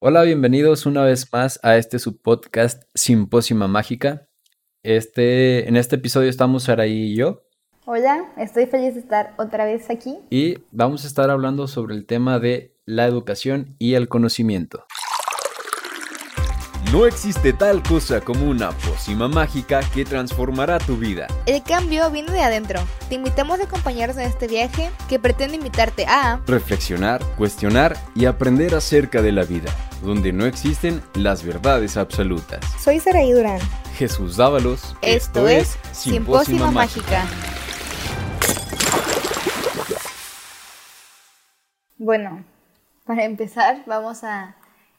Hola, bienvenidos una vez más a este subpodcast Simpósima Mágica. Este, en este episodio estamos Saraí y yo. Hola, estoy feliz de estar otra vez aquí. Y vamos a estar hablando sobre el tema de la educación y el conocimiento. No existe tal cosa como una pócima mágica que transformará tu vida. El cambio viene de adentro. Te invitamos a acompañarnos en este viaje que pretende invitarte a reflexionar, cuestionar y aprender acerca de la vida, donde no existen las verdades absolutas. Soy Saraí Durán. Jesús Dávalos. Esto, es Simpósima Mágica. Bueno, para empezar vamos a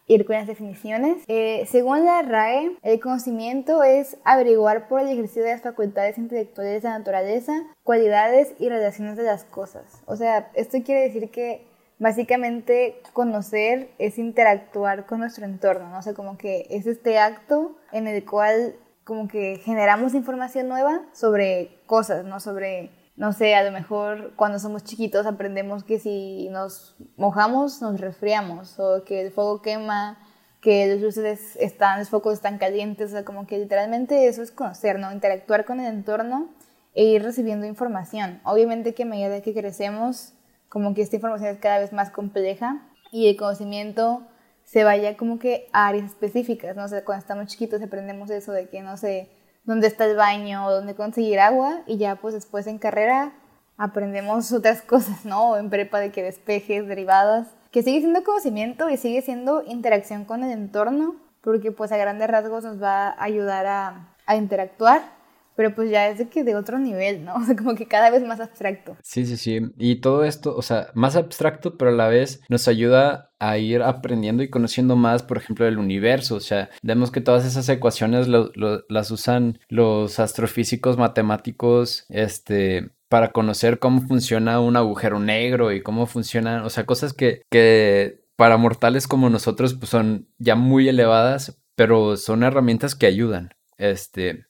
ir con las definiciones. Eh, según la RAE, el conocimiento es averiguar por el ejercicio de las facultades intelectuales de la naturaleza, cualidades y relaciones de las cosas. O sea, esto quiere decir que básicamente conocer es interactuar con nuestro entorno, ¿no? O sea, como que es este acto en el cual como que generamos información nueva sobre cosas, ¿no? Sobre no sé, a lo mejor cuando somos chiquitos aprendemos que si nos mojamos nos resfriamos o que el fuego quema, que los luces están, los focos están calientes, o sea, como que literalmente eso es conocer, ¿no? Interactuar con el entorno e ir recibiendo información. Obviamente que a medida que crecemos, como que esta información es cada vez más compleja y el conocimiento se vaya como que a áreas específicas, ¿no? O sea, cuando estamos chiquitos aprendemos eso de que, no sé, dónde está el baño, dónde conseguir agua y ya pues después en carrera aprendemos otras cosas, ¿no? En prepa de que despejes, derivadas, que sigue siendo conocimiento y sigue siendo interacción con el entorno, porque pues a grandes rasgos nos va a ayudar a, a interactuar pero pues ya es de que de otro nivel, ¿no? O sea, como que cada vez más abstracto. Sí, sí, sí. Y todo esto, o sea, más abstracto, pero a la vez nos ayuda a ir aprendiendo y conociendo más, por ejemplo, del universo. O sea, vemos que todas esas ecuaciones las usan los astrofísicos matemáticos, este, para conocer cómo funciona un agujero negro y cómo funcionan, o sea, cosas que, que para mortales como nosotros pues son ya muy elevadas, pero son herramientas que ayudan. Este,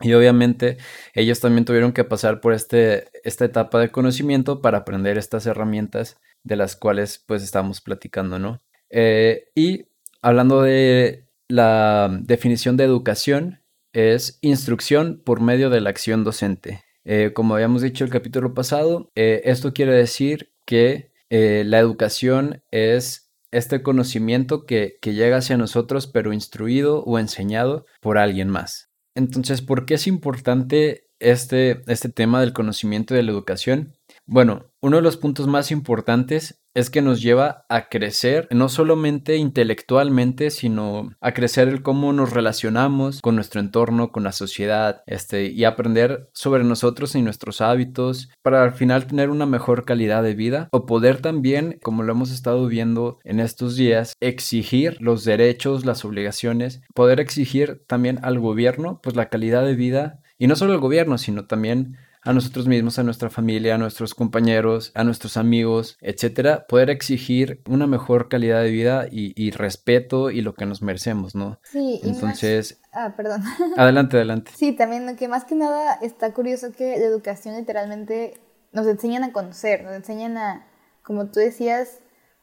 y obviamente ellos también tuvieron que pasar por este, esta etapa de conocimiento para aprender estas herramientas de las cuales pues estamos platicando, ¿no? Eh, y hablando de la definición de educación, es instrucción por medio de la acción docente. Eh, como habíamos dicho el capítulo pasado, eh, esto quiere decir que la educación es este conocimiento que, que llega hacia nosotros pero instruido o enseñado por alguien más. Entonces, ¿por qué es importante este, este tema del conocimiento y de la educación? Bueno, uno de los puntos más importantes es que nos lleva a crecer, no solamente intelectualmente, sino a crecer el cómo nos relacionamos con nuestro entorno, con la sociedad, este, y aprender sobre nosotros y nuestros hábitos para al final tener una mejor calidad de vida o poder también, como lo hemos estado viendo en estos días, exigir los derechos, las obligaciones, poder exigir también al gobierno, pues la calidad de vida, y no solo al gobierno, sino también a nosotros mismos, a nuestra familia, a nuestros compañeros, a nuestros amigos, etcétera, poder exigir una mejor calidad de vida y, respeto y lo que nos merecemos, ¿no? Sí, entonces. Ah, perdón. Adelante, adelante. Sí, también que más que nada está curioso que la educación literalmente nos enseñan a conocer, nos enseñan a, como tú decías,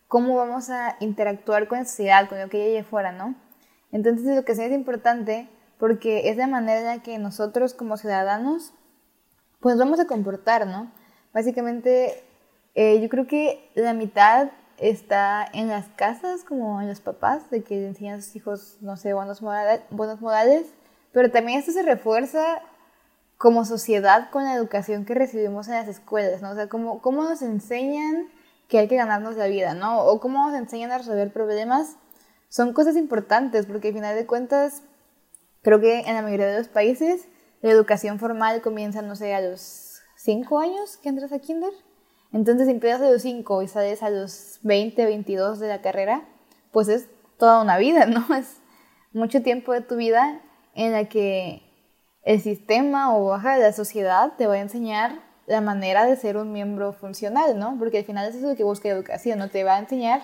cómo vamos a interactuar con la sociedad, con lo que hay allá afuera, ¿no? Entonces la educación es importante porque es la manera en la que nosotros como ciudadanos pues vamos a comportar, ¿no? Básicamente, eh, yo creo que la mitad está en las casas, como en los papás, de que enseñan a sus hijos, no sé, buenos modales, buenos modales, pero también esto se refuerza como sociedad con la educación que recibimos en las escuelas, ¿no? O sea, cómo, cómo nos enseñan que hay que ganarnos la vida, ¿no? O cómo nos enseñan a resolver problemas, son cosas importantes, porque al final de cuentas, creo que en la mayoría de los países, la educación formal comienza, no sé, a los 5 años que entras a kinder. Entonces, si empiezas a los 5 y sales a los 20, 22 de la carrera, pues es toda una vida, ¿no? Es mucho tiempo de tu vida en la que el sistema o baja la sociedad te va a enseñar la manera de ser un miembro funcional, ¿no? Porque al final eso es lo que busca educación, ¿no? Te va a enseñar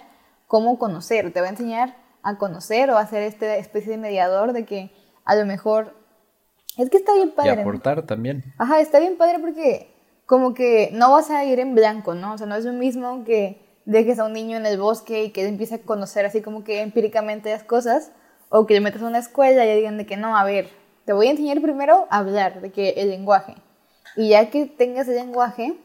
cómo conocer, te va a enseñar a conocer o a ser esta especie de mediador de que a lo mejor es que está bien padre. Y aportar también. Ajá, está bien padre porque como que no vas a ir en blanco, ¿no? O sea, no es lo mismo que dejes a un niño en el bosque y que empiece a conocer así como que empíricamente las cosas, o que le metas a una escuela y digan de que no, a ver, te voy a enseñar primero a hablar, de que el lenguaje. Y ya que tengas el lenguaje,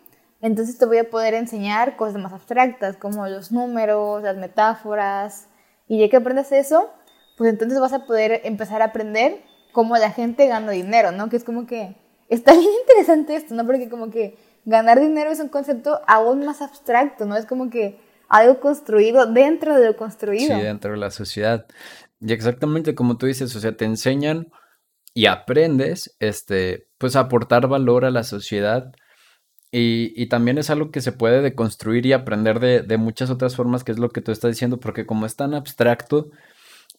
entonces te voy a poder enseñar cosas más abstractas, como los números, las metáforas. Y ya que aprendas eso, pues entonces vas a poder empezar a aprender cómo la gente gana dinero, ¿no? Que es como que está bien interesante esto, ¿no? Porque como que ganar dinero es un concepto aún más abstracto, ¿no? Es como que algo construido dentro de lo construido. Sí, dentro de la sociedad. Y exactamente como tú dices, o sea, te enseñan y aprendes, este, pues a aportar valor a la sociedad. Y, también es algo que se puede deconstruir y aprender de, de muchas otras formas, que es lo que tú estás diciendo, porque como es tan abstracto,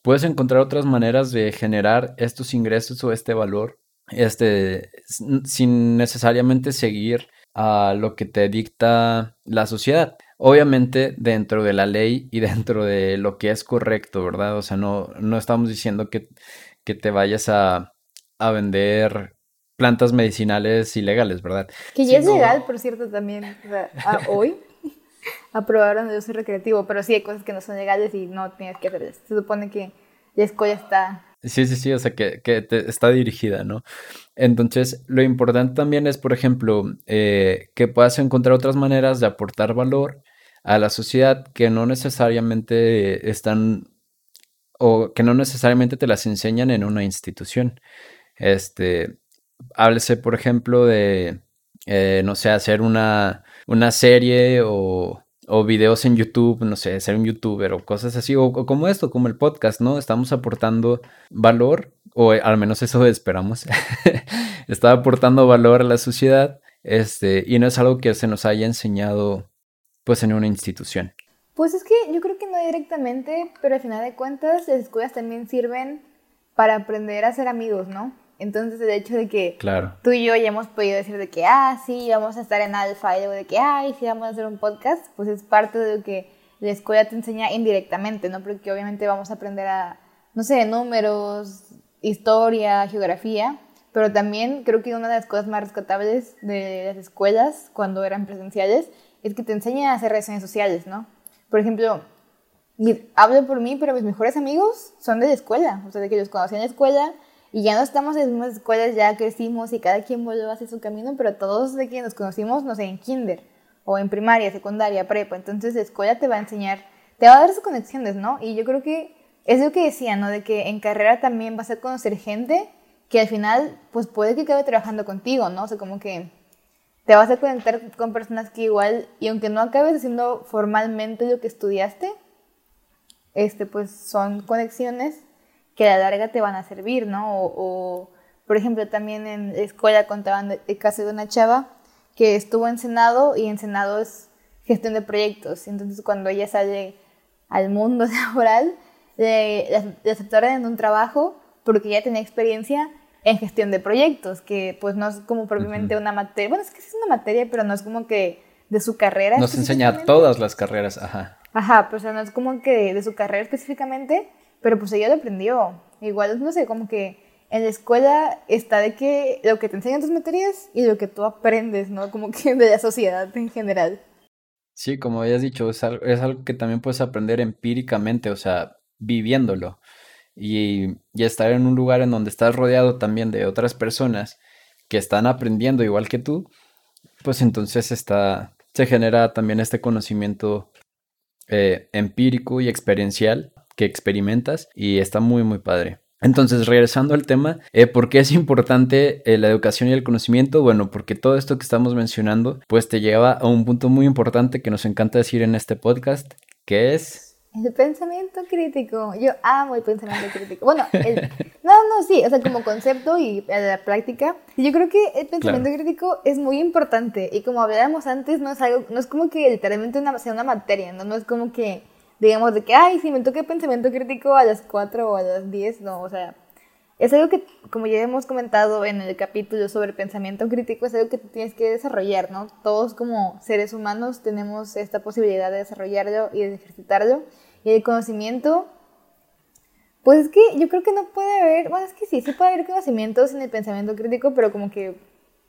puedes encontrar otras maneras de generar estos ingresos o este valor, este, sin necesariamente seguir a lo que te dicta la sociedad. Obviamente dentro de la ley y dentro de lo que es correcto, ¿verdad? O sea, no, no estamos diciendo que, que te vayas a, a, vender plantas medicinales ilegales, ¿verdad? Que ya es legal, por cierto, también. O sea, hoy aprobaron el uso recreativo, pero sí hay cosas que no son legales y no tienes que hacer eso. Se supone que la escuela está Sí, sí, sí, o sea, que, que está dirigida, ¿no? Entonces, lo importante también es, por ejemplo, eh, que puedas encontrar otras maneras de aportar valor a la sociedad que no necesariamente están o que no necesariamente te las enseñan en una institución. Este, háblese, por ejemplo, de, eh, no sé, hacer una, una serie o o videos en YouTube, no sé, ser un youtuber o cosas así, o, como esto, como el podcast, ¿no? Estamos aportando valor, o al menos eso esperamos, está aportando valor a la sociedad, este, y no es algo que se nos haya enseñado, pues, en una institución. Pues es que yo creo que no directamente, pero al final de cuentas, las escuelas también sirven para aprender a ser amigos, ¿no? Entonces el hecho de que tú y yo ya hemos podido decir de que, ah, sí, vamos a estar en alfa y luego de que, ay, sí, vamos a hacer un podcast, pues es parte de lo que la escuela te enseña indirectamente, ¿no? Porque obviamente vamos a aprender a, no sé, números, historia, geografía, pero también creo que una de las cosas más rescatables de las escuelas cuando eran presenciales es que te enseña a hacer relaciones sociales, ¿no? Por ejemplo, hablo por mí, pero mis mejores amigos son de la escuela, o sea, de que los conocí en la escuela y ya no estamos en las mismas escuelas, ya crecimos y cada quien volvió hacia su camino, pero todos de quienes nos conocimos, no sé, en kinder o en primaria, secundaria, prepa. Entonces la escuela te va a enseñar, te va a dar sus conexiones, ¿no? Y yo creo que es lo que decía, ¿no? De que en carrera también vas a conocer gente que al final, pues puede que acabe trabajando contigo, ¿no? O sea, como que te vas a conectar con personas que igual, y aunque no acabes haciendo formalmente lo que estudiaste, este, pues son conexiones que a la larga te van a servir, ¿no? O, por ejemplo, también en escuela contaban el caso de una chava que estuvo en Senado y en Senado es gestión de proyectos. Entonces, cuando ella sale al mundo laboral, le, le aceptaron en un trabajo porque ya tenía experiencia en gestión de proyectos, que pues no es como propiamente una materia, bueno, es que sí es una materia, pero no es como que de su carrera. Nos enseña todas las carreras, ajá. Ajá, pero o no es como que de su carrera específicamente, pero pues ella lo aprendió. Igual, no sé, como que en la escuela está de que lo que te enseñan tus materias y lo que tú aprendes, ¿no? Como que de la sociedad en general. Sí, como habías dicho, es algo, es algo que también puedes aprender empíricamente, o sea, viviéndolo. Y, y estar en un lugar en donde estás rodeado también de otras personas que están aprendiendo igual que tú, pues entonces está, se genera también este conocimiento eh, empírico y experiencial que experimentas y está muy, muy padre. Entonces, regresando al tema, eh, ¿por qué es importante eh, la educación y el conocimiento? Bueno, porque todo esto que estamos mencionando, pues te lleva a un punto muy importante que nos encanta decir en este podcast, que es... El pensamiento crítico. Yo amo el pensamiento crítico. Bueno, no, no, sí, o sea, como concepto y la práctica. Yo creo que el pensamiento crítico es muy importante y como hablábamos antes, no es algo, no es como que literalmente una, sea una materia, ¿no? No es como que digamos, de que, ay, si me toca pensamiento crítico a las 4 o a las 10, no, o sea, es algo que, como ya hemos comentado en el capítulo sobre pensamiento crítico, es algo que tienes que desarrollar, ¿no? Todos como seres humanos tenemos esta posibilidad de desarrollarlo y de ejercitarlo. Y el conocimiento, pues es que yo creo que no puede haber, bueno, es que sí, sí puede haber conocimiento sin el pensamiento crítico, pero como que,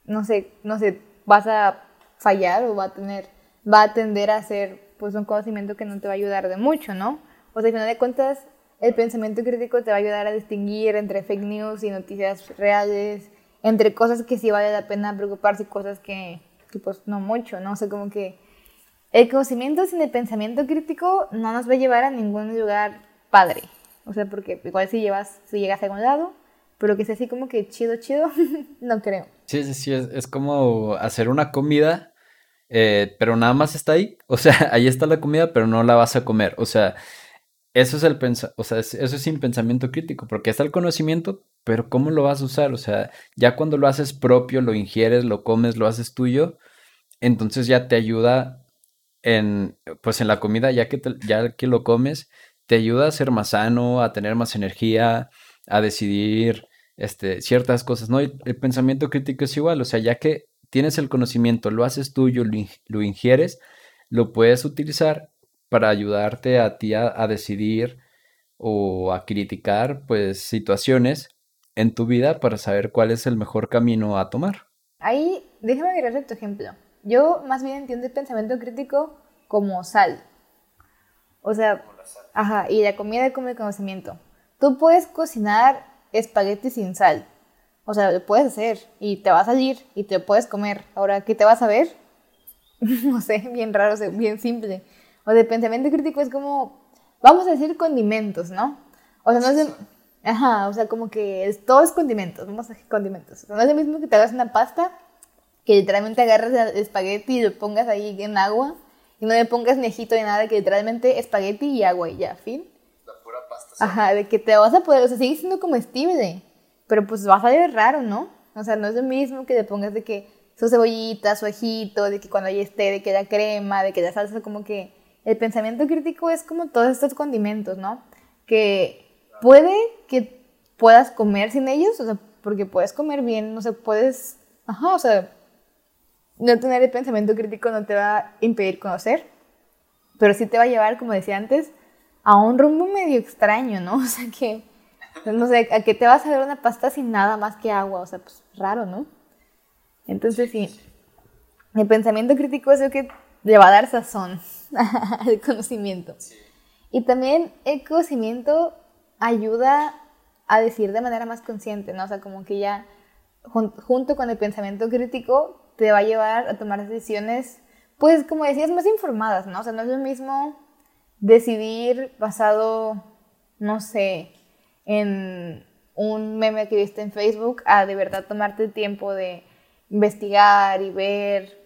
no sé, no sé, vas a fallar o va a tener, va a tender a ser pues un conocimiento que no te va a ayudar de mucho, ¿no? O sea, al final de cuentas, el pensamiento crítico te va a ayudar a distinguir entre fake news y noticias reales, entre cosas que sí vale la pena preocuparse y cosas que, que pues no mucho, ¿no? O sea, como que el conocimiento sin el pensamiento crítico no nos va a llevar a ningún lugar padre. O sea, porque igual si llevas, si llegas a algún lado, pero que sea así como que chido, chido, no creo. Sí, sí, sí, es, como hacer una comida, eh, pero nada más está ahí. O sea, ahí está la comida, pero no la vas a comer. O sea, eso es el o sea, eso es sin pensamiento crítico, porque está el conocimiento, pero ¿cómo lo vas a usar? O sea, ya cuando lo haces propio, lo ingieres, lo comes, lo haces tuyo, entonces ya te ayuda en, pues en la comida, ya que, ya que lo comes, te ayuda a ser más sano, a tener más energía, a decidir este, ciertas cosas, ¿no? el pensamiento crítico es igual, o sea, ya que tienes el conocimiento, lo haces tuyo, lo, ingieres, lo puedes utilizar para ayudarte a ti a, decidir o a criticar, pues, situaciones en tu vida para saber cuál es el mejor camino a tomar. Ahí, déjame agregar tu ejemplo. Yo más bien entiendo el pensamiento crítico como sal. O sea, ajá, y la comida como el conocimiento. Tú puedes cocinar espagueti sin sal. O sea, lo puedes hacer y te va a salir y te lo puedes comer. Ahora, ¿qué te vas a ver? no sé, bien raro, bien simple. O de pensamiento crítico es como, vamos a decir condimentos, ¿no? O sea, no es... ajá, o sea, como que es, todo es condimentos, vamos a decir condimentos. no es lo mismo que te hagas una pasta, que literalmente agarras el espagueti y lo pongas ahí en agua y no le pongas ni ajito ni nada, que literalmente espagueti y agua y ya, fin. La pura pasta. Ajá, de que te vas a poder, o sea, sigue siendo comestible, pero pues va a salir raro, ¿no? O sea, no es lo mismo que le pongas de que su cebollita, su ajito, de que cuando ahí esté, de que la crema, de que la salsa, como que el pensamiento crítico es como todos estos condimentos, ¿no? Que puede que puedas comer sin ellos, o sea, porque puedes comer bien, no sé, puedes, ajá, o sea, no tener el pensamiento crítico no te va a impedir conocer, pero sí te va a llevar, como decía antes, a un rumbo medio extraño, ¿no? O sea que, no sé, a que te vas a ver una pasta sin nada más que agua, o sea, pues raro, ¿no? Entonces sí, el pensamiento crítico es lo que le va a dar sazón al conocimiento. Y también el conocimiento ayuda a decir de manera más consciente, ¿no? O sea, como que ya junto con el pensamiento crítico te va a llevar a tomar decisiones, pues como decías, más informadas, ¿no? O sea, no es lo mismo decidir basado, no sé, en un meme que viste en Facebook a de verdad tomarte el tiempo de investigar y ver.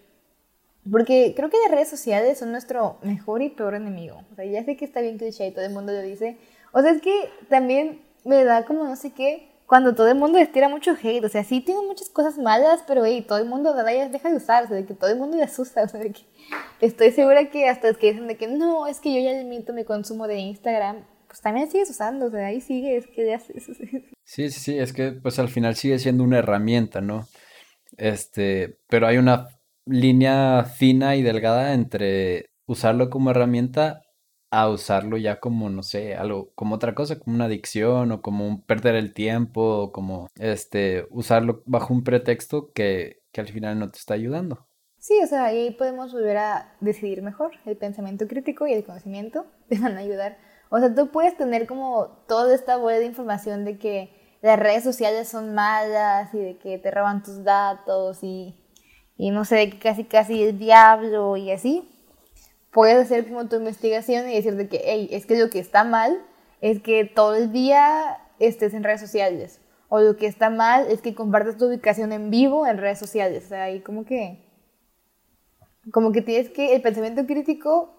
Porque creo que las redes sociales son nuestro mejor y peor enemigo. O sea, ya sé que está bien cliché y todo el mundo lo dice. O sea, es que también me da como no sé qué cuando todo el mundo les tira mucho hate, o sea, sí tiene muchas cosas malas, pero hey, todo el mundo de deja de usarse, de que todo el mundo le asusta, o sea, de que estoy segura que hasta que dicen de que no, es que yo ya limito mi consumo de Instagram, pues también sigues usando, o sea, ahí sigue, es que ya haces. Sí, sí, sí, es que pues al final sigue siendo una herramienta, ¿no? Este, pero hay una línea fina y delgada entre usarlo como herramienta a usarlo ya como, no sé, algo, como otra cosa, como una adicción o como un perder el tiempo o como, este, usarlo bajo un pretexto que, que al final no te está ayudando. Sí, o sea, ahí podemos volver a decidir mejor. El pensamiento crítico y el conocimiento te van a ayudar. O sea, tú puedes tener como toda esta bola de información de que las redes sociales son malas y de que te roban tus datos y, y no sé, de que casi casi el diablo y así puedes hacer como tu investigación y decirte que, hey, es que lo que está mal es que todo el día estés en redes sociales. O lo que está mal es que compartas tu ubicación en vivo en redes sociales. O sea, ahí como que... Como que tienes que... El pensamiento crítico...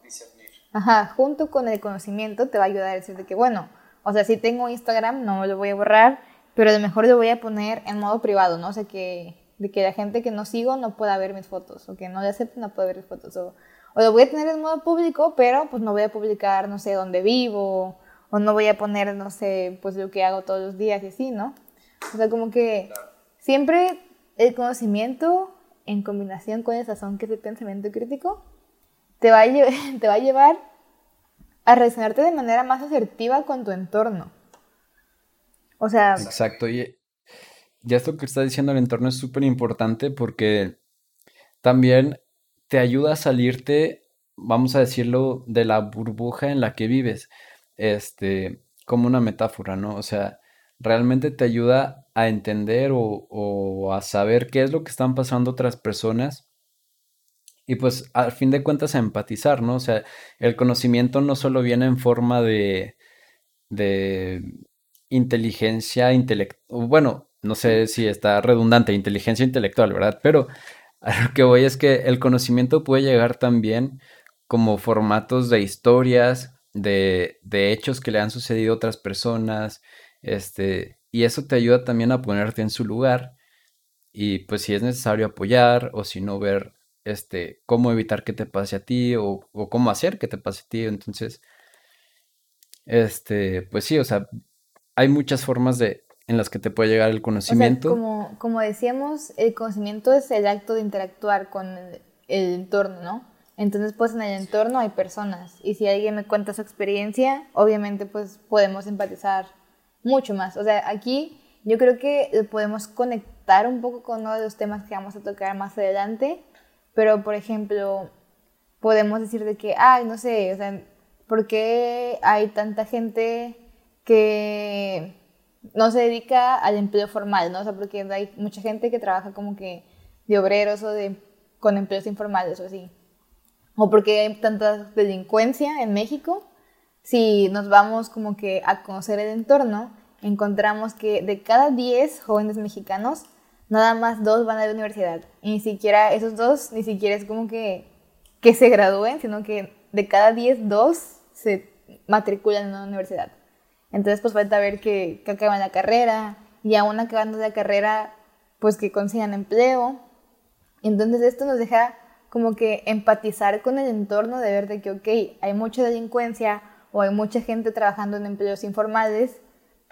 Ajá, junto con el conocimiento te va a ayudar a decirte que, bueno, o sea, si tengo Instagram, no lo voy a borrar, pero a lo mejor lo voy a poner en modo privado, ¿no? O sea, que, de que la gente que no sigo no pueda ver mis fotos, o que no le acepte no pueda ver mis fotos, o o lo voy a tener en modo público, pero pues no voy a publicar, no sé, dónde vivo, o no voy a poner, no sé, pues lo que hago todos los días y así, ¿no? O sea, como que siempre el conocimiento en combinación con el sazón que es el pensamiento crítico, te va a, llevar a relacionarte de manera más asertiva con tu entorno. O sea... Exacto, y ya esto que está diciendo el entorno es súper importante porque también te ayuda a salirte vamos a decirlo, de la burbuja en la que vives, este, como una metáfora, ¿no? O sea, realmente te ayuda a entender o a saber qué es lo que están pasando otras personas y pues al fin de cuentas a empatizar, ¿no? O sea, el conocimiento no solo viene en forma de, de inteligencia intelectual, bueno, no sé si está redundante, inteligencia intelectual, ¿verdad? Pero a lo que voy es que el conocimiento puede llegar también como formatos de historias, de, de hechos que le han sucedido a otras personas, este, y eso te ayuda también a ponerte en su lugar y pues si es necesario apoyar o si no ver este, cómo evitar que te pase a ti o, o cómo hacer que te pase a ti. Entonces, este, pues sí, o sea, hay muchas formas de, en las que te puede llegar el conocimiento. como, como decíamos, el conocimiento es el acto de interactuar con el, entorno, ¿no? Entonces, pues en el entorno hay personas y si alguien me cuenta su experiencia, obviamente pues podemos empatizar mucho más. O sea, aquí yo creo que podemos conectar un poco con uno de los temas que vamos a tocar más adelante, pero por ejemplo, podemos decir de que, ay, no sé, o sea, ¿por qué hay tanta gente que no se dedica al empleo formal, ¿no? O sea, porque hay mucha gente que trabaja como que de obreros o de, con empleos informales o así. O porque hay tanta delincuencia en México. Si nos vamos como que a conocer el entorno, encontramos que de cada 10 jóvenes mexicanos, nada más dos van a la universidad. Y ni siquiera esos dos, ni siquiera es como que, que se gradúen, sino que de cada 10, dos se matriculan en una universidad. Entonces, pues falta ver que, que acaban la carrera y aún acabando la carrera, pues que consigan empleo. Entonces, esto nos deja como que empatizar con el entorno de ver de que, ok, hay mucha delincuencia o hay mucha gente trabajando en empleos informales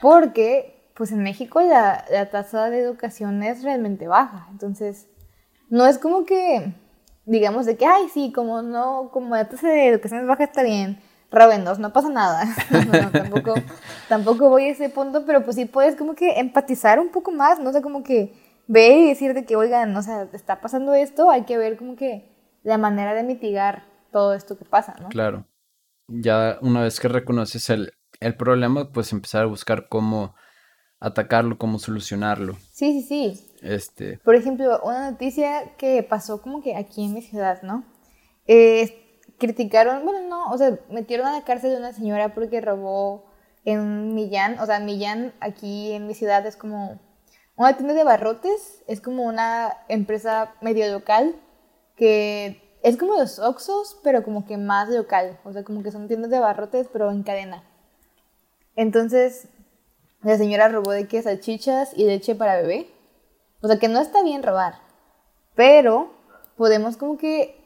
porque, pues en México la, la tasa de educación es realmente baja. Entonces, no es como que, digamos, de que, ay, sí, como no, como la tasa de educación es baja está bien Ravendos, no pasa nada. tampoco, tampoco voy a ese punto, pero pues sí puedes como que empatizar un poco más, no sé, como que ver y decir de que, oigan, o sea, está pasando esto, hay que ver como que la manera de mitigar todo esto que pasa, ¿no? Claro. Ya una vez que reconoces el, el problema, pues empezar a buscar cómo atacarlo, cómo solucionarlo. Sí, sí, sí. Este. Por ejemplo, una noticia que pasó como que aquí en mi ciudad, ¿no? Eh, criticaron, bueno, no, o sea, metieron a la cárcel a una señora porque robó en Millán, o sea, Millán aquí en mi ciudad es como una tienda de barrotes, es como una empresa medio local que es como los Oxos, pero como que más local, o sea, como que son tiendas de barrotes, pero en cadena. Entonces, la señora robó de que salchichas y leche para bebé. O sea, que no está bien robar, pero podemos como que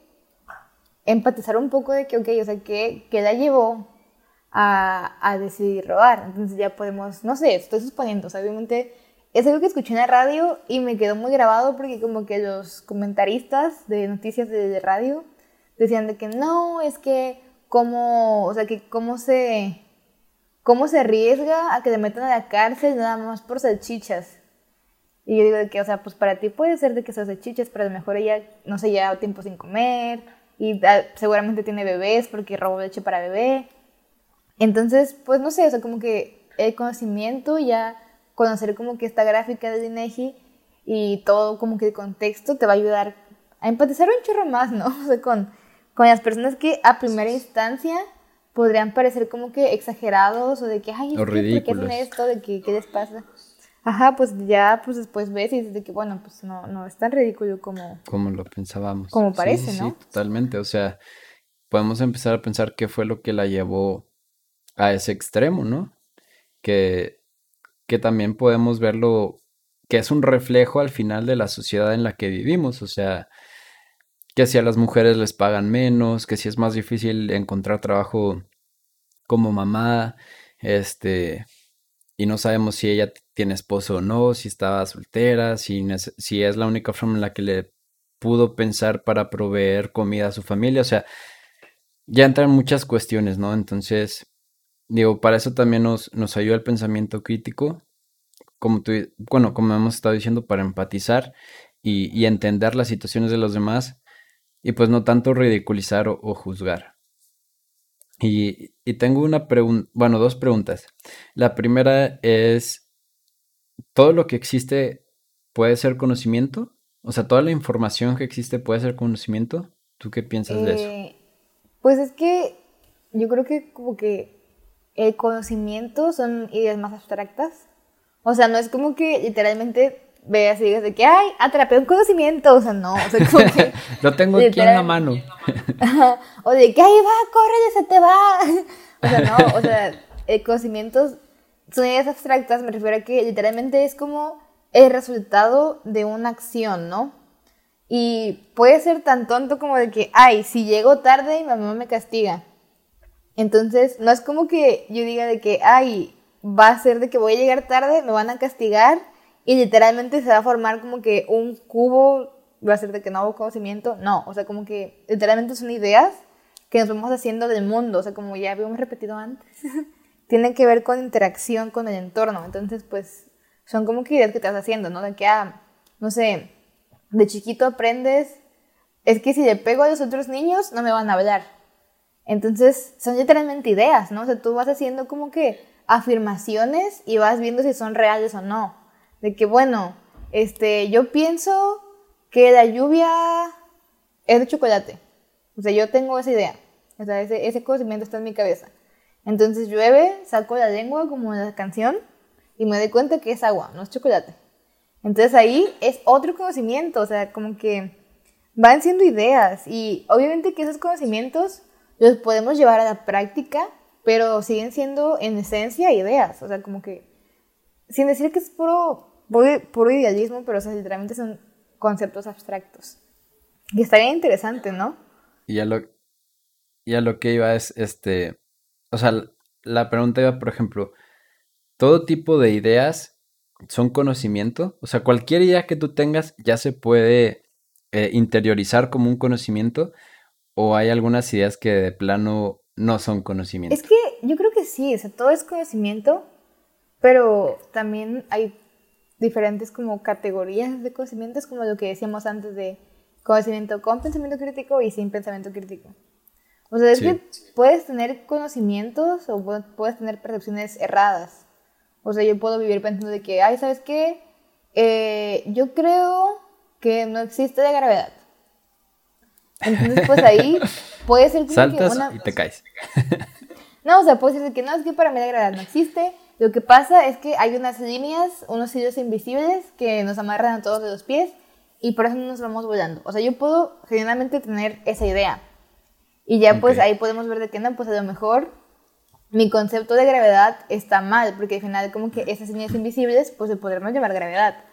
empatizar un poco de que, ok, o sea, que, que la llevó a, a, decidir robar. Entonces ya podemos, no sé, estoy suponiendo, o sea, obviamente es algo que escuché en la radio y me quedó muy grabado porque como que los comentaristas de noticias de, radio decían de que no, es que cómo, o sea, que cómo se, cómo se arriesga a que le metan a la cárcel nada más por salchichas. Y yo digo de que, o sea, pues para ti puede ser de que sean salchichas, pero a lo mejor ella, no sé, ya tiempo sin comer, y ah, seguramente tiene bebés porque robó leche para bebé. Entonces, pues no sé, o sea, como que el conocimiento, ya conocer como que esta gráfica de INEGI y todo como que el contexto te va a ayudar a empatizar un chorro más, ¿no? O sea, con, con las personas que a primera instancia podrían parecer como que exagerados o de que, ay, ¿por qué hacen esto? ¿De que, qué les pasa? Ajá, pues ya pues después ves y dices de que bueno, pues no, no es tan ridículo como... Como lo pensábamos. Como parece, ¿no? Sí, totalmente. O sea, podemos empezar a pensar qué fue lo que la llevó a ese extremo, ¿no? Que, que también podemos verlo, que es un reflejo al final de la sociedad en la que vivimos. O sea, que si a las mujeres les pagan menos, que si es más difícil encontrar trabajo como mamá, este, y no sabemos si ella tiene esposo o no, si estaba soltera, si, es la única forma en la que le pudo pensar para proveer comida a su familia, o sea, ya entran muchas cuestiones, ¿no? Entonces, digo, para eso también nos, nos ayuda el pensamiento crítico, como tú, bueno, como hemos estado diciendo, para empatizar y entender las situaciones de los demás, y pues no tanto ridiculizar o, juzgar. Y, y, tengo una pregunta, bueno, dos preguntas. La primera es, ¿todo lo que existe puede ser conocimiento? O sea, ¿toda la información que existe puede ser conocimiento? ¿Tú qué piensas de eso? Eh, pues es que yo creo que como que el conocimiento son ideas más abstractas. O sea, no es como que literalmente y digas de que, ay, atrapé un conocimiento. O sea, no. O sea, como que. Lo tengo aquí en la mano. o de que, ay, va, corre, se te va. o sea, no. O sea, el conocimiento son ideas abstractas. Me refiero a que literalmente es como el resultado de una acción, ¿no? Y puede ser tan tonto como de que, ay, si llego tarde, mi mamá me castiga. Entonces, no es como que yo diga de que, ay, va a ser de que voy a llegar tarde, me van a castigar y literalmente se va a formar como que un cubo, va a ser de que no hago conocimiento. No, o sea, como que literalmente son ideas que nos vamos haciendo del mundo, o sea, como ya habíamos repetido antes, tienen que ver con interacción con el entorno. Entonces, pues, son como que ideas que te vas haciendo, ¿no? De que, ah, no sé, de chiquito aprendes, es que si le pego a los otros niños, no me van a hablar. Entonces, son literalmente ideas, ¿no? O sea, tú vas haciendo como que afirmaciones y vas viendo si son reales o no. De que, bueno, este, yo pienso que la lluvia es de chocolate. O sea, yo tengo esa idea. O sea, ese, ese conocimiento está en mi cabeza. Entonces llueve, saco la lengua como la canción y me doy cuenta que es agua, no es chocolate. Entonces ahí es otro conocimiento, o sea, como que van siendo ideas y obviamente que esos conocimientos los podemos llevar a la práctica, pero siguen siendo en esencia ideas, o sea, como que sin decir que es puro, puro, idealismo, pero o sea, literalmente son conceptos abstractos. Y estaría interesante, ¿no? Y a lo, y a lo que iba es, este, o sea, la pregunta iba, por ejemplo, todo tipo de ideas son conocimiento. O sea, cualquier idea que tú tengas ya se puede eh, interiorizar como un conocimiento. O hay algunas ideas que de plano no son conocimiento. Es que yo creo que sí, o sea, todo es conocimiento, pero también hay diferentes como categorías de conocimientos, como lo que decíamos antes de conocimiento con pensamiento crítico y sin pensamiento crítico. O sea, es que puedes tener conocimientos o puedes tener percepciones erradas. O sea, yo puedo vivir pensando de que, ay, ¿sabes qué? Eh, yo creo que no existe la gravedad. Entonces, pues ahí puede ser como que una... y te caes. no, o sea, puede ser que no, es que para mí la gravedad no existe. Lo que pasa es que hay unas líneas, unos hilos invisibles que nos amarran a todos de los pies y por eso no nos vamos volando. O sea, yo puedo generalmente tener esa idea. Y ya pues ahí podemos ver de que no, pues a lo mejor mi concepto de gravedad está mal, porque al final como que esas líneas invisibles, pues se podrán llamar gravedad.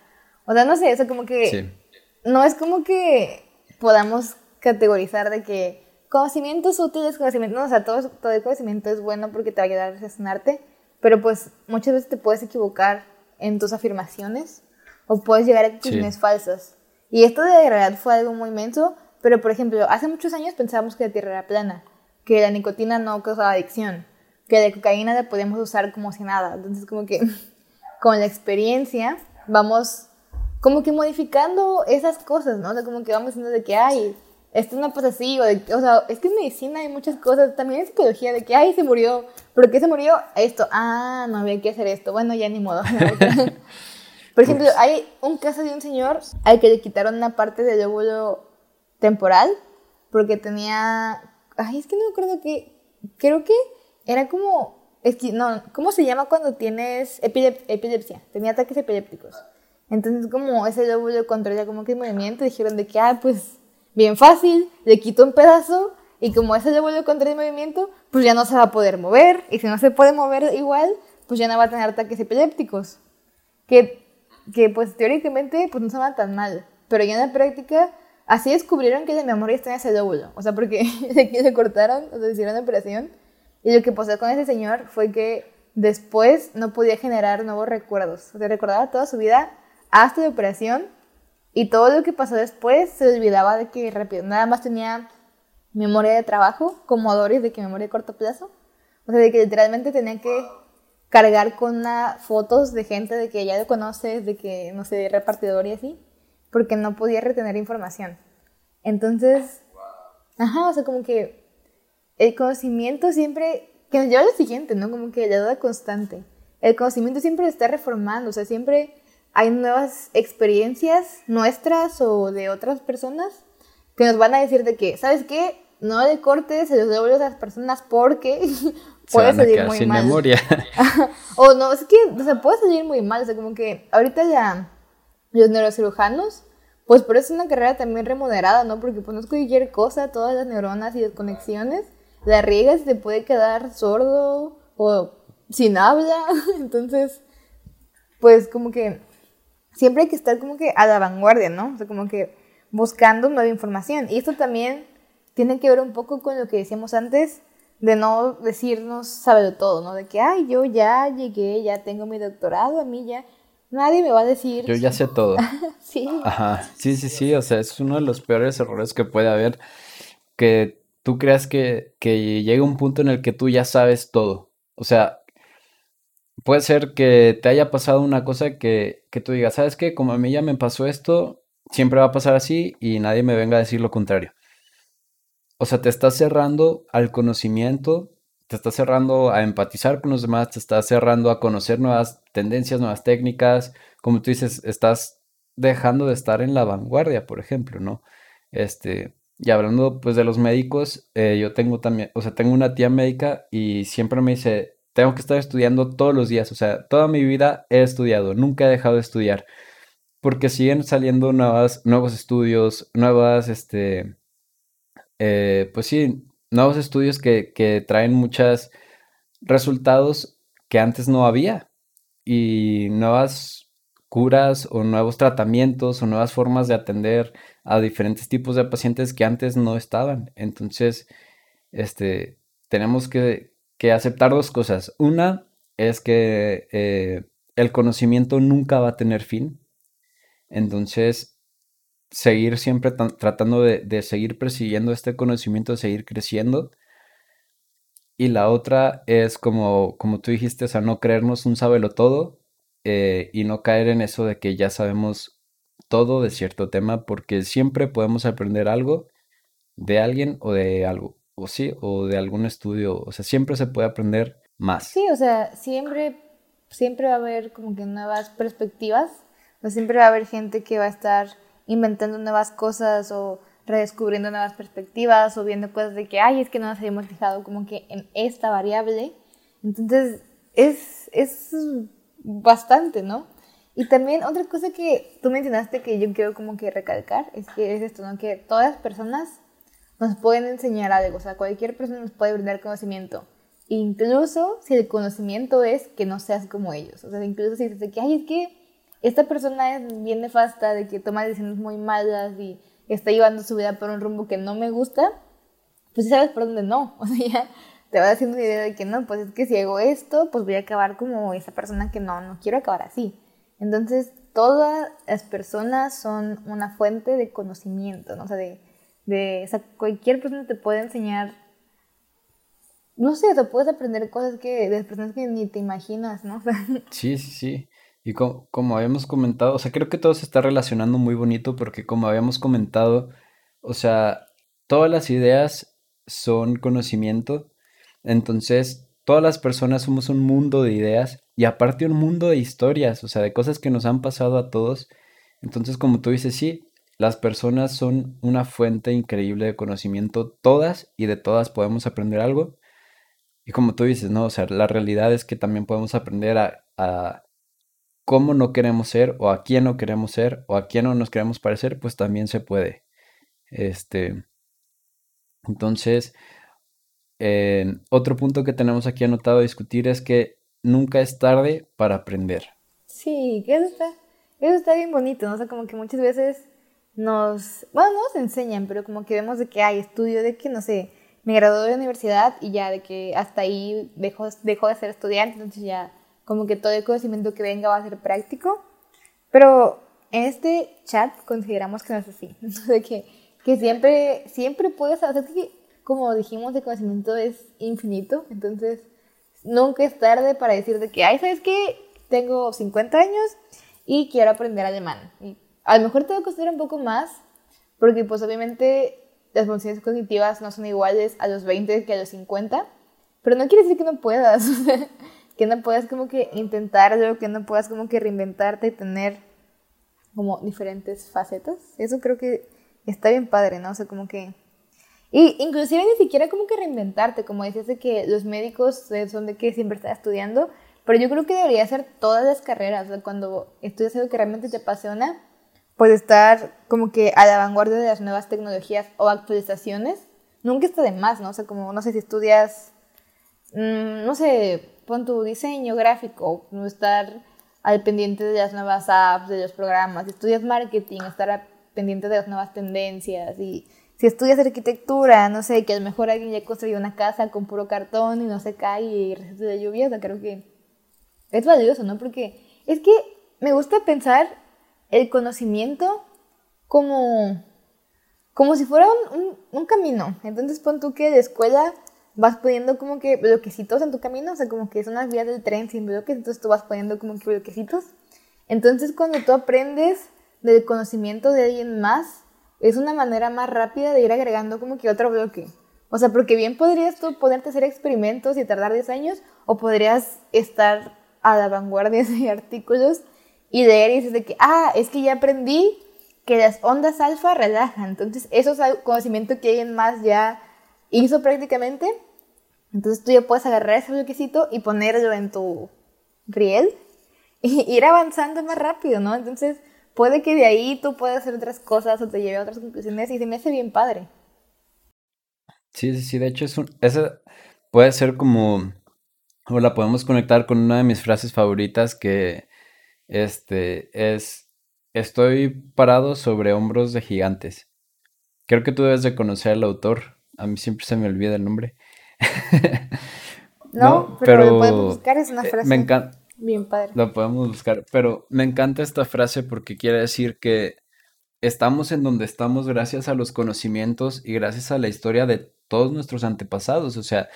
O sea, no sé, eso como que... No es como que podamos categorizar de que conocimientos útiles, conocimientos, no, o sea, todo, todo el conocimiento es bueno porque te va a ayudar a relacionarte, pero pues muchas veces te puedes equivocar en tus afirmaciones o puedes llegar a conclusiones falsas. Y esto de la gravedad fue algo muy inmenso, pero por ejemplo, hace muchos años pensábamos que la Tierra era plana, que la nicotina no causaba adicción que de cocaína la podemos usar como si nada. Entonces, como que con la experiencia vamos como que modificando esas cosas, ¿no? O sea, como que vamos diciendo de que, ay, esto no pasa así, o, de, o sea, es que en medicina hay muchas cosas, también en psicología, de que, ay, se murió, ¿por qué se murió? Esto, ah, no había que hacer esto, bueno, ya ni modo. Por ejemplo, hay un caso de un señor al que le quitaron una parte del óvulo temporal porque tenía, ay, es que no me acuerdo qué, creo que era como, es que, no, ¿cómo se llama cuando tienes epilepsia? Tenía ataques epilépticos. Entonces, como ese lóbulo controla como que el movimiento, dijeron de que, ah, pues, bien fácil, le quito un pedazo, y como ese lóbulo controla el movimiento, pues ya no se va a poder mover, y si no se puede mover igual, pues ya no va a tener ataques epilépticos. Que, que pues, teóricamente, pues no se va tan mal. Pero ya en la práctica, así descubrieron que la memoria está en ese lóbulo. O sea, porque se cortaron, o sea, hicieron la operación, y lo que pasó con ese señor fue que después no podía generar nuevos recuerdos. O sea, recordaba toda su vida hasta la operación y todo lo que pasó después se olvidaba de que rápido, nada más tenía memoria de trabajo, como Doris, de que memoria de corto plazo. O sea, de que literalmente tenía que cargar con una, fotos de gente de que ya lo conoces, de que, no sé, repartidor y así, porque no podía retener información. Entonces, Ajá, o sea, como que el conocimiento siempre, que nos lleva a lo siguiente, ¿no? Como que la duda constante. El conocimiento siempre está reformando, o sea, siempre hay nuevas experiencias nuestras o de otras personas que nos van a decir de que, ¿sabes qué? No le cortes los devuelves a las personas porque puede salir muy sin mal. memoria. o no, es que, o sea, puede salir muy mal, o sea, como que ahorita ya los neurocirujanos pues por eso es una carrera también remunerada, ¿no? Porque pues no es cualquier cosa, todas las neuronas y desconexiones, la riegas y te puede quedar sordo o sin habla, entonces, pues como que siempre hay que estar como que a la vanguardia, ¿no? O sea, como que buscando nueva información. Y esto también tiene que ver un poco con lo que decíamos antes, de no decirnos sabe todo, ¿no? De que, ay, yo ya llegué, ya tengo mi doctorado, a mí ya Nadie me va a decir. Yo ya sé todo. sí. Ajá. Sí, sí, sí. O sea, es uno de los peores errores que puede haber. Que tú creas que, que llega un punto en el que tú ya sabes todo. O sea, puede ser que te haya pasado una cosa que, que tú digas, ¿sabes qué? Como a mí ya me pasó esto, siempre va a pasar así y nadie me venga a decir lo contrario. O sea, te estás cerrando al conocimiento te estás cerrando a empatizar con los demás, te estás cerrando a conocer nuevas tendencias, nuevas técnicas. Como tú dices, estás dejando de estar en la vanguardia, por ejemplo, ¿no? Este, y hablando pues de los médicos, eh, yo tengo también, o sea, tengo una tía médica y siempre me dice, tengo que estar estudiando todos los días, o sea, toda mi vida he estudiado, nunca he dejado de estudiar, porque siguen saliendo nuevas, nuevos estudios, nuevas, este, eh, pues sí, nuevos estudios que, que traen muchos resultados que antes no había y nuevas curas o nuevos tratamientos o nuevas formas de atender a diferentes tipos de pacientes que antes no estaban. Entonces, este, tenemos que, que aceptar dos cosas. Una es que eh, el conocimiento nunca va a tener fin. Entonces, seguir siempre tratando de, seguir persiguiendo este conocimiento, seguir creciendo. Y la otra es como, como tú dijiste, o sea, no creernos un sábelo todo eh, y no caer en eso de que ya sabemos todo de cierto tema, porque siempre podemos aprender algo de alguien o de algo, o sí, o de algún estudio, o sea, siempre se puede aprender más. Sí, o sea, siempre, siempre va a haber como que nuevas perspectivas, o siempre va a haber gente que va a estar inventando nuevas cosas o redescubriendo nuevas perspectivas o viendo cosas de que, ay, es que no nos habíamos fijado como que en esta variable. Entonces, es, es bastante, ¿no? Y también otra cosa que tú mencionaste que yo quiero como que recalcar es que es esto, ¿no? Que todas las personas nos pueden enseñar algo, o sea, cualquier persona nos puede brindar conocimiento. Incluso si el conocimiento es que no seas como ellos. O sea, incluso si dices que, ay, es que esta persona es bien nefasta, de que toma decisiones muy malas y está llevando su vida por un rumbo que no me gusta, pues sabes por dónde no. O sea, ya te vas haciendo una idea de que no, pues es que si hago esto, pues voy a acabar como esa persona que no, no quiero acabar así. Entonces, todas las personas son una fuente de conocimiento, ¿no? O sea, de, de o sea, cualquier persona te puede enseñar, no sé, te puedes aprender cosas que de personas que ni te imaginas, ¿no? sí, sí, sí. Y como, habíamos comentado, o sea, creo que todo se está relacionando muy bonito porque como habíamos comentado, o sea, todas las ideas son conocimiento, entonces todas las personas somos un mundo de ideas y aparte un mundo de historias, o sea, de cosas que nos han pasado a todos. Entonces, como tú dices, sí, las personas son una fuente increíble de conocimiento, todas y de todas podemos aprender algo. Y como tú dices, ¿no? O sea, la realidad es que también podemos aprender a cómo no queremos ser o a quién no queremos ser o a quién no nos queremos parecer, pues también se puede. Este, entonces, otro punto que tenemos aquí anotado a discutir es que nunca es tarde para aprender. Sí, eso está, eso está bien bonito, ¿no? O sea, como que muchas veces nos, bueno, no nos enseñan, pero como que vemos de que hay estudio, de que, no sé, me gradué de la universidad y ya de que hasta ahí dejo, dejo de ser estudiante, entonces ya como que todo el conocimiento que venga va a ser práctico, pero en este chat consideramos que no es así, de que, que siempre, siempre puedes hacer que, como dijimos, el conocimiento es infinito, entonces nunca es tarde para decir de que, ay, ¿sabes qué? Tengo 50 años y quiero aprender alemán. Y a lo mejor te va a costar un poco más, porque pues obviamente las funciones cognitivas no son iguales a los 20 que a los 50, pero no quiere decir que no puedas, que no puedas como que intentarlo, que no puedas como que reinventarte y tener como diferentes facetas. Eso creo que está bien padre, ¿no? O sea, como que... Y inclusive ni siquiera como que reinventarte, como decías de que los médicos son de que siempre están estudiando, pero yo creo que debería ser todas las carreras, o sea, cuando estudias algo que realmente te apasiona, pues estar como que a la vanguardia de las nuevas tecnologías o actualizaciones, nunca está de más, ¿no? O sea, como, no sé si estudias, mm, no sé, pon tu diseño gráfico, no estar al pendiente de las nuevas apps, de los programas, si estudias marketing, estar pendiente de las nuevas tendencias y si estudias arquitectura, no sé, que a lo mejor alguien ya construyó una casa con puro cartón y no se cae y de lluvia, o creo que es valioso, ¿no? Porque es que me gusta pensar el conocimiento como, como si fuera un, un, camino. Entonces pon tú que de escuela vas poniendo como que bloquecitos en tu camino, o sea, como que son las vías del tren sin bloques, entonces tú vas poniendo como que bloquecitos. Entonces cuando tú aprendes del conocimiento de alguien más, es una manera más rápida de ir agregando como que otro bloque. O sea, porque bien podrías tú ponerte a hacer experimentos y tardar 10 años, o podrías estar a la vanguardia de artículos y y dices de que, ah, es que ya aprendí que las ondas alfa relajan. Entonces, eso es conocimiento que alguien más ya hizo prácticamente. Entonces, tú ya puedes agarrar ese bloquecito y ponerlo en tu riel y ir avanzando más rápido, ¿no? Entonces, puede que de ahí tú puedas hacer otras cosas o te lleve a otras conclusiones y se me hace bien padre. Sí, sí, sí, de hecho es un, puede ser como, o la podemos conectar con una de mis frases favoritas que este es, estoy parado sobre hombros de gigantes. Creo que tú debes de conocer al autor, a mí siempre se me olvida el nombre. no, pero, lo podemos buscar, es una eh, frase. Me encanta Bien padre. Lo podemos buscar, pero me encanta esta frase porque quiere decir que estamos en donde estamos gracias a los conocimientos y gracias a la historia de todos nuestros antepasados, o sea,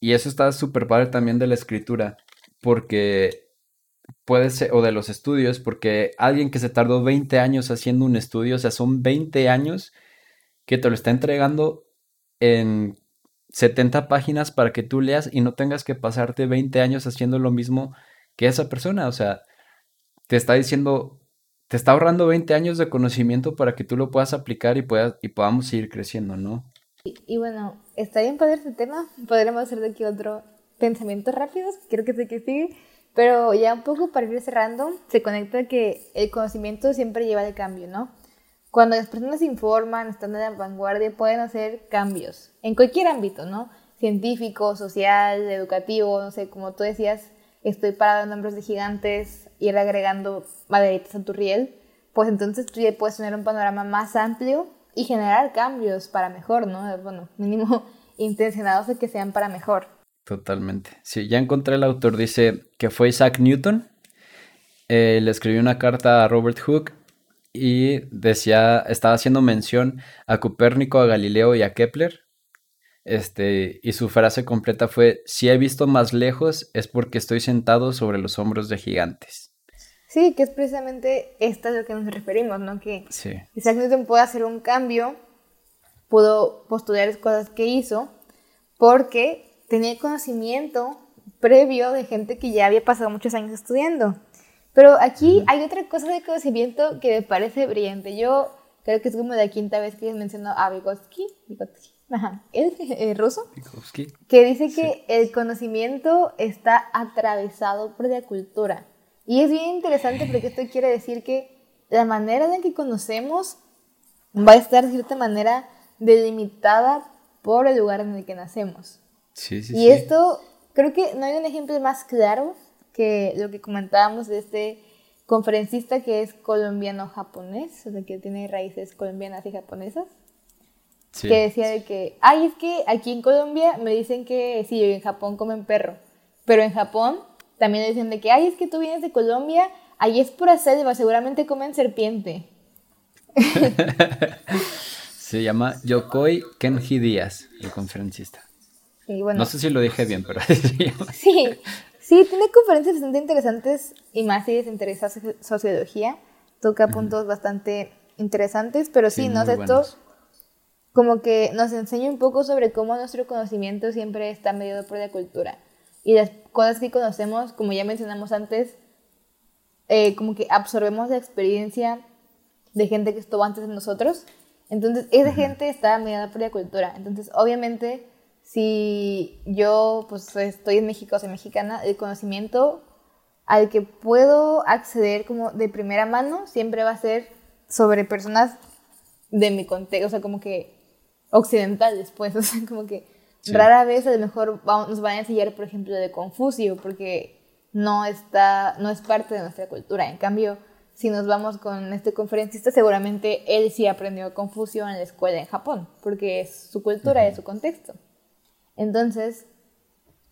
y eso está súper padre también de la escritura, porque puede ser, o de los estudios, porque alguien que se tardó 20 años haciendo un estudio, o sea, son 20 años que te lo está entregando en 70 páginas para que tú leas y no tengas que pasarte 20 años haciendo lo mismo que esa persona. O sea, te está diciendo, te está ahorrando 20 años de conocimiento para que tú lo puedas aplicar y, puedas, y podamos seguir creciendo, ¿no? Y, bueno, está bien padre este tema. Podremos hacer de aquí otro pensamiento rápido, quiero que se que sigue. Pero ya un poco para ir cerrando, se conecta que el conocimiento siempre lleva de cambio, ¿no? Cuando las personas informan, están en la vanguardia, pueden hacer cambios en cualquier ámbito, ¿no? Científico, social, educativo, no sé, como tú decías, estoy parado en hombros de gigantes, ir agregando maderitas a tu riel, pues entonces tú ya puedes tener un panorama más amplio y generar cambios para mejor, ¿no? Bueno, mínimo intencionados de que sean para mejor. Totalmente. Sí, ya encontré el autor, dice que fue Isaac Newton. Eh, le escribió una carta a Robert Hooke y decía, estaba haciendo mención a Copérnico, a Galileo y a Kepler. Este, y su frase completa fue, si he visto más lejos es porque estoy sentado sobre los hombros de gigantes. Sí, que es precisamente esto a lo que nos referimos, ¿no? Que Isaac Newton puede hacer un cambio, pudo postular las cosas que hizo, porque tenía conocimiento previo de gente que ya había pasado muchos años estudiando. Pero aquí hay otra cosa de conocimiento que me parece brillante. Yo creo que es como la quinta vez que menciono a Vygotsky, Vygotsky. Ajá, él es ruso, Vygotsky. que dice que el conocimiento está atravesado por la cultura. Y es bien interesante porque esto quiere decir que la manera en que conocemos va a estar de cierta manera delimitada por el lugar en el que nacemos. Sí, sí, y esto, creo que no hay un ejemplo más claro que lo que comentábamos de este conferencista que es colombiano-japonés, o sea, que tiene raíces colombianas y japonesas, que decía de que, ay, es que aquí en Colombia me dicen que sí, en Japón comen perro, pero en Japón también dicen de que, ay, es que tú vienes de Colombia, ahí es pura selva, seguramente comen serpiente. Se llama Yokoi Kenji Díaz, el conferencista. No sé si lo dije bien, pero sí, Sí, tiene conferencias bastante interesantes y más si les interesa sociología. Toca puntos bastante interesantes, pero sí, ¿no? Esto como que nos enseña un poco sobre cómo nuestro conocimiento siempre está mediado por la cultura. Y las cosas que conocemos, como ya mencionamos antes, eh, como que absorbemos la experiencia de gente que estuvo antes de nosotros. Entonces, esa gente está mediada por la cultura. Entonces, obviamente, si yo pues estoy en México, soy mexicana, el conocimiento al que puedo acceder como de primera mano siempre va a ser sobre personas de mi contexto, o sea, como que occidentales, pues, o sea, como que rara vez a lo mejor nos van a enseñar, por ejemplo, de Confucio, porque no está, no es parte de nuestra cultura. En cambio, si nos vamos con este conferencista, seguramente él sí aprendió Confucio en la escuela en Japón, porque es su cultura y su contexto. Entonces,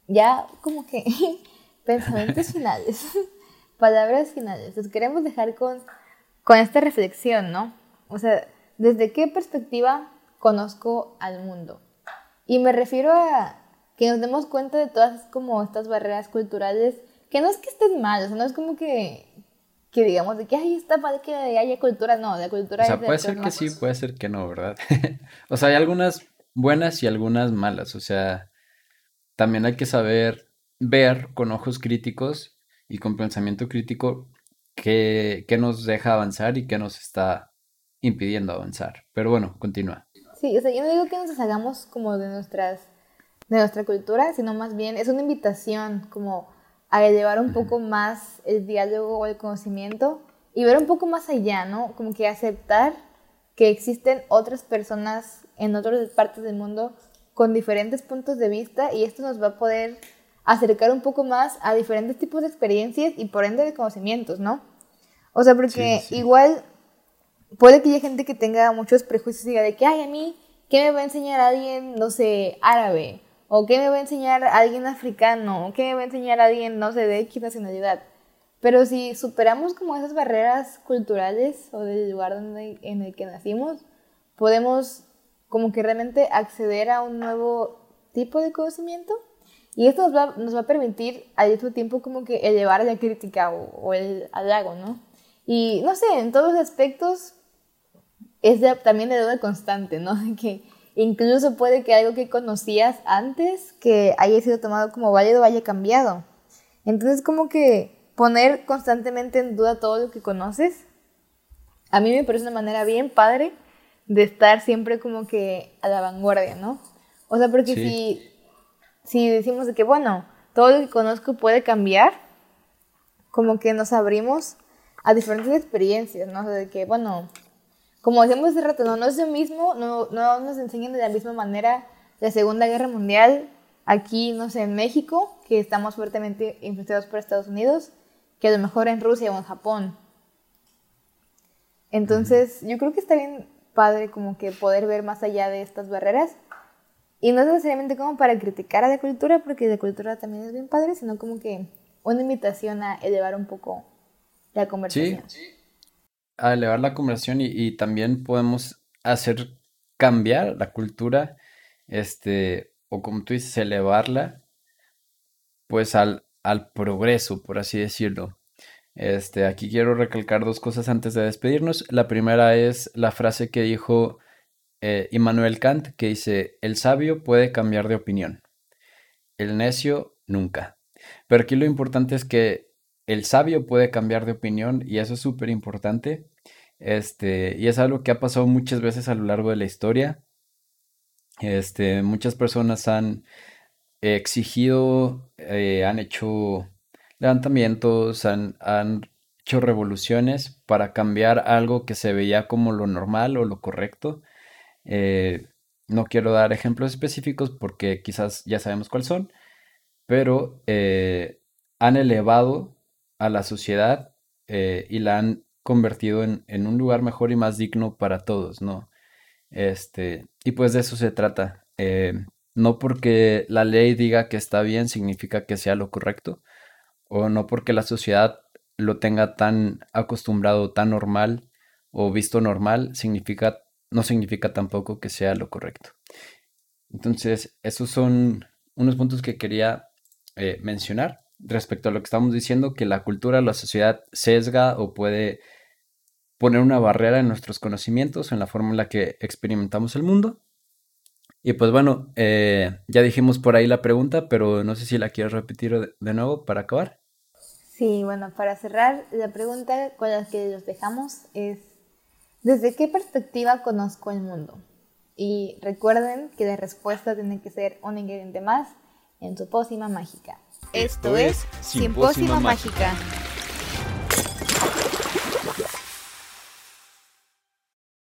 ya como que pensamientos finales, palabras finales, los queremos dejar con, con esta reflexión, ¿no? O sea, ¿desde qué perspectiva conozco al mundo? Y me refiero a que nos demos cuenta de todas como estas barreras culturales, que no es que estén mal, o sea, no es como que que digamos de que ahí está para que haya cultura, no, la cultura o sea, puede ser que sí, puede ser que no, ¿verdad? o sea, hay algunas buenas y algunas malas, o sea, también hay que saber ver con ojos críticos y con pensamiento crítico qué, qué nos deja avanzar y qué nos está impidiendo avanzar. Pero bueno, continúa. Sí, o sea, yo no digo que nos hagamos como de nuestras de nuestra cultura, sino más bien es una invitación como a elevar un poco más el diálogo o el conocimiento y ver un poco más allá, ¿no? Como que aceptar que existen otras personas en otras partes del mundo con diferentes puntos de vista y esto nos va a poder acercar un poco más a diferentes tipos de experiencias y por ende de conocimientos, ¿no? O sea, porque igual puede que haya gente que tenga muchos prejuicios y diga de que, ay, a mí, ¿qué me va a enseñar alguien, no sé, árabe? ¿O qué me va a enseñar alguien africano? ¿O qué me va a enseñar alguien, no sé, de X nacionalidad? Pero si superamos como esas barreras culturales o del lugar donde, en el que nacimos, podemos como que realmente acceder a un nuevo tipo de conocimiento. Y esto nos va, nos va a permitir al mismo tiempo como que elevar la crítica o, el halago, ¿no? Y no sé, en todos los aspectos es también de duda constante, ¿no? De que Incluso puede que algo que conocías antes que haya sido tomado como válido haya cambiado. Entonces como que poner constantemente en duda todo lo que conoces, a mí me parece una manera bien padre de estar siempre como que a la vanguardia, ¿no? O sea, porque si, si decimos de que, bueno, todo lo que conozco puede cambiar, como que nos abrimos a diferentes experiencias, ¿no? O sea, de que, bueno, como decíamos hace rato, no, no es lo mismo, no, no nos enseñan de la misma manera la Segunda Guerra Mundial aquí, no sé, en México, que estamos fuertemente influenciados por Estados Unidos, que a lo mejor en Rusia o en Japón. Entonces, yo creo que está bien padre como que poder ver más allá de estas barreras. Y no es necesariamente como para criticar a la cultura, porque la cultura también es bien padre, sino como que una invitación a elevar un poco la conversación. Sí, a elevar la conversación y, también podemos hacer cambiar la cultura, este, o como tú dices, elevarla, pues al, al progreso, por así decirlo. Este, aquí quiero recalcar dos cosas antes de despedirnos. La primera es la frase que dijo eh, Immanuel Kant, que dice, el sabio puede cambiar de opinión, el necio nunca. Pero aquí lo importante es que el sabio puede cambiar de opinión y eso es súper importante. Este, y es algo que ha pasado muchas veces a lo largo de la historia. Este, muchas personas han exigido, eh, han hecho levantamientos, han, han hecho revoluciones para cambiar algo que se veía como lo normal o lo correcto. Eh, no quiero dar ejemplos específicos porque quizás ya sabemos cuáles son, pero eh, han elevado a la sociedad eh, y la han convertido en, un lugar mejor y más digno para todos, ¿no? Este, y pues de eso se trata. No porque la ley diga que está bien significa que sea lo correcto, o no porque la sociedad lo tenga tan acostumbrado, tan normal o visto normal, significa, no significa tampoco que sea lo correcto. Entonces, esos son unos puntos que quería eh, mencionar respecto a lo que estamos diciendo, que la cultura, la sociedad sesga o puede poner una barrera en nuestros conocimientos, en la forma en la que experimentamos el mundo. Y pues bueno, eh, ya dijimos por ahí la pregunta, pero no sé si la quieres repetir de, nuevo para acabar. Sí, bueno, para cerrar, la pregunta con la que los dejamos es, ¿desde qué perspectiva conozco el mundo? Y recuerden que la respuesta tiene que ser un ingrediente más en su pócima mágica. Esto es Simpósima Mágica.